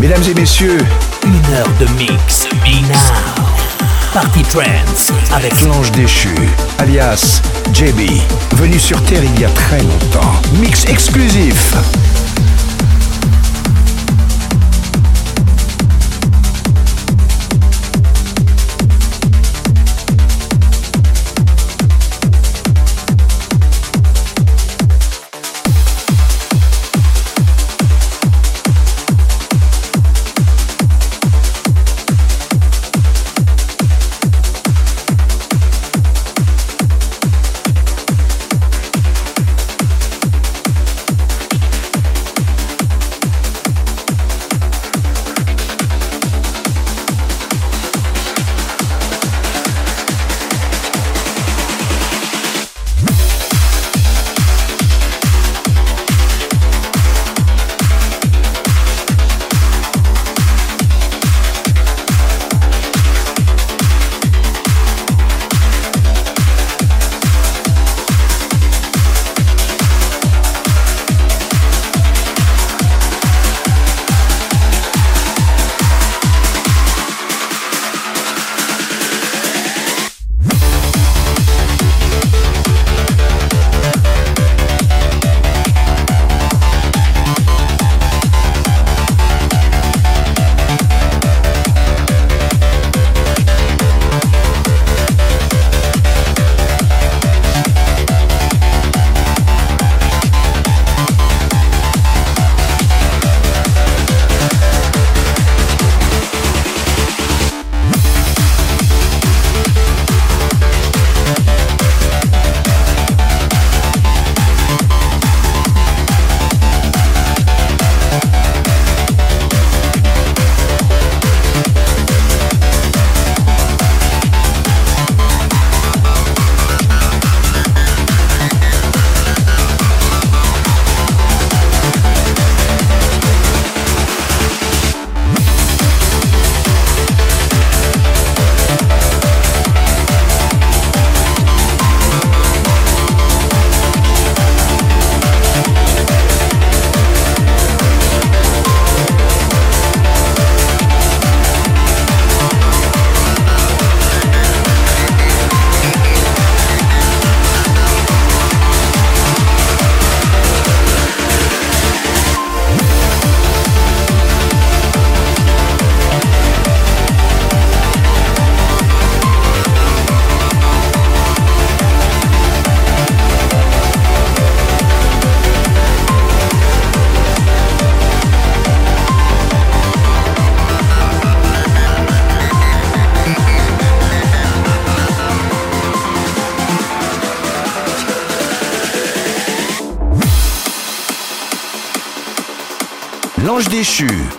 Mesdames et messieurs, une heure de mix. Now. Party Trance avec l'ange déchu, alias JB, venu sur Terre il y a très longtemps. Mix exclusif. Déchu, mix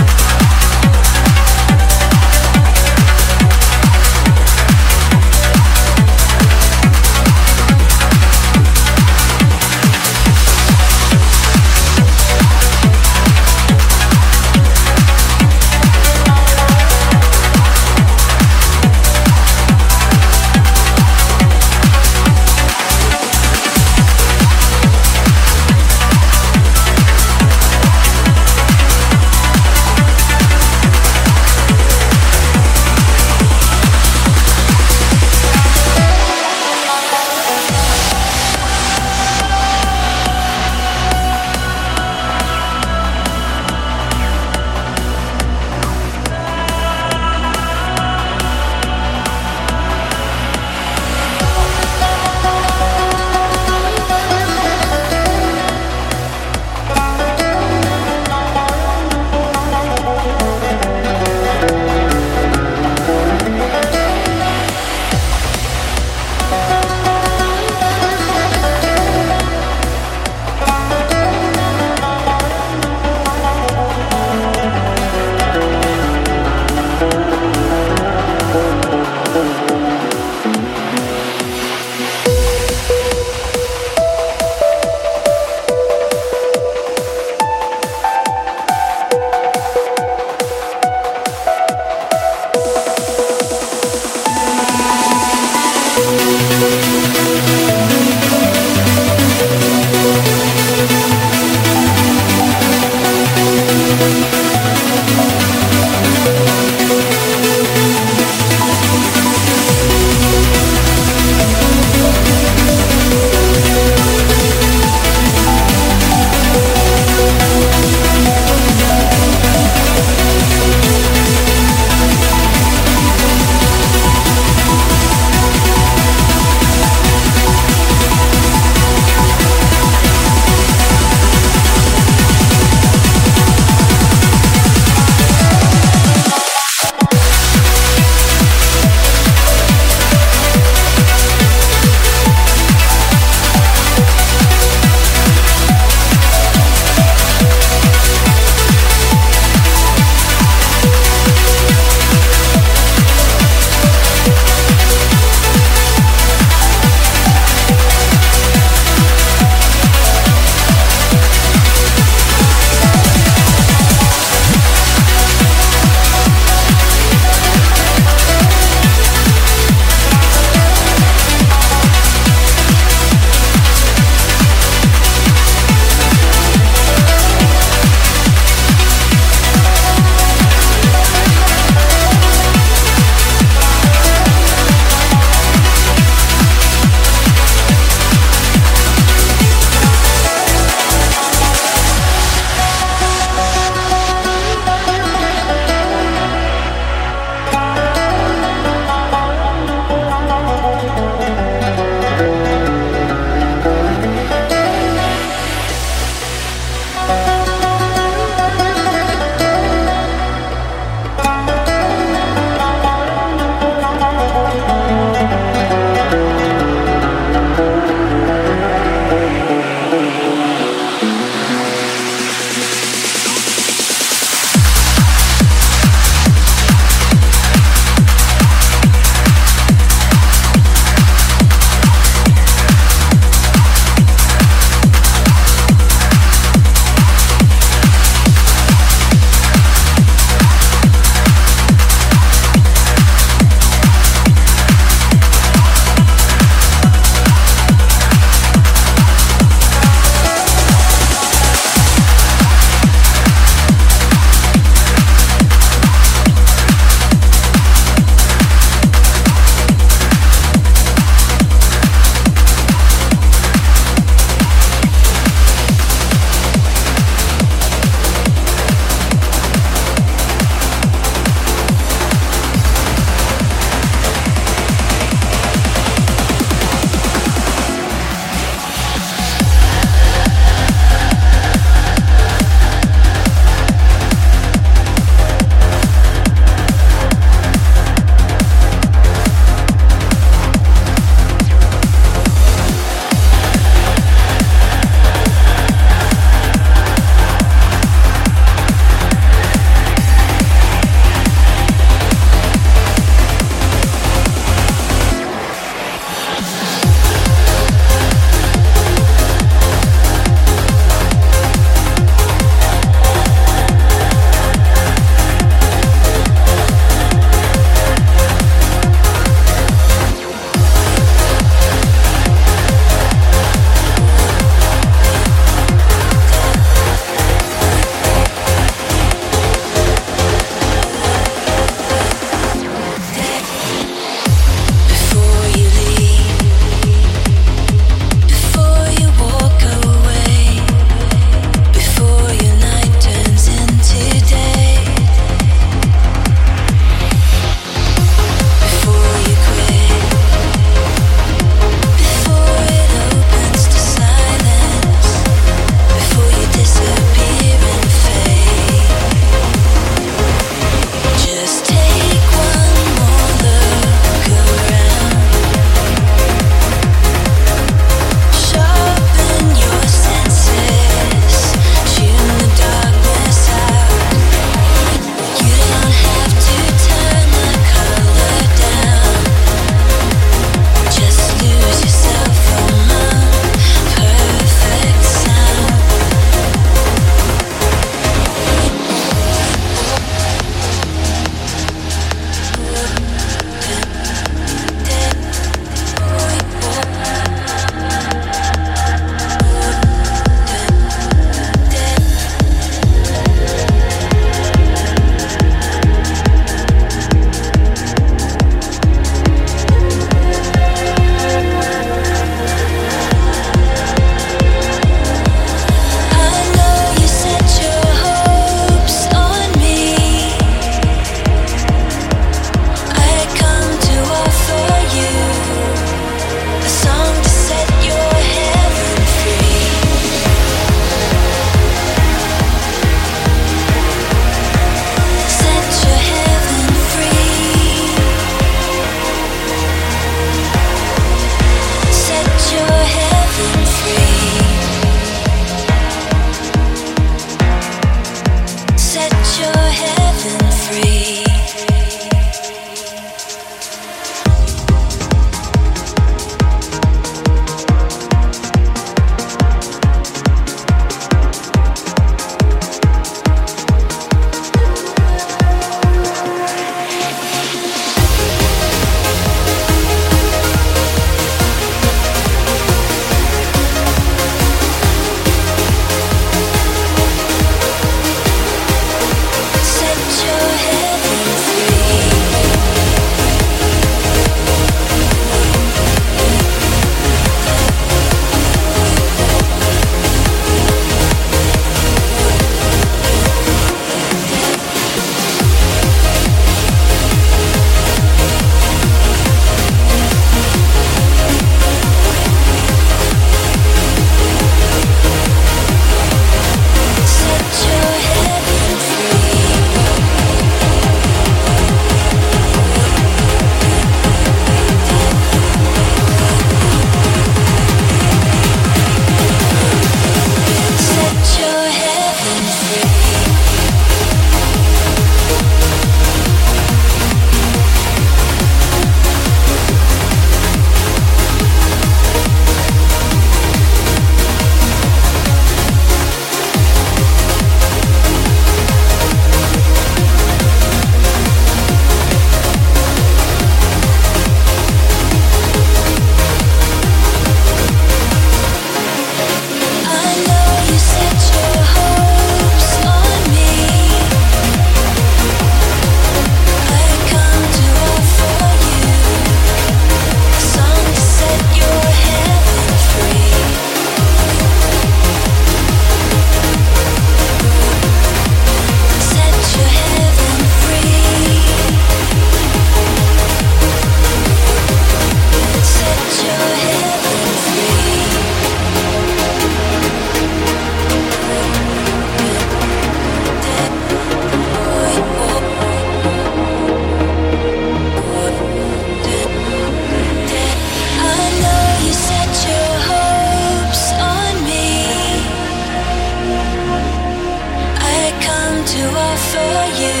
for you.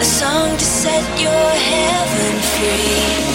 A song to set your heaven free.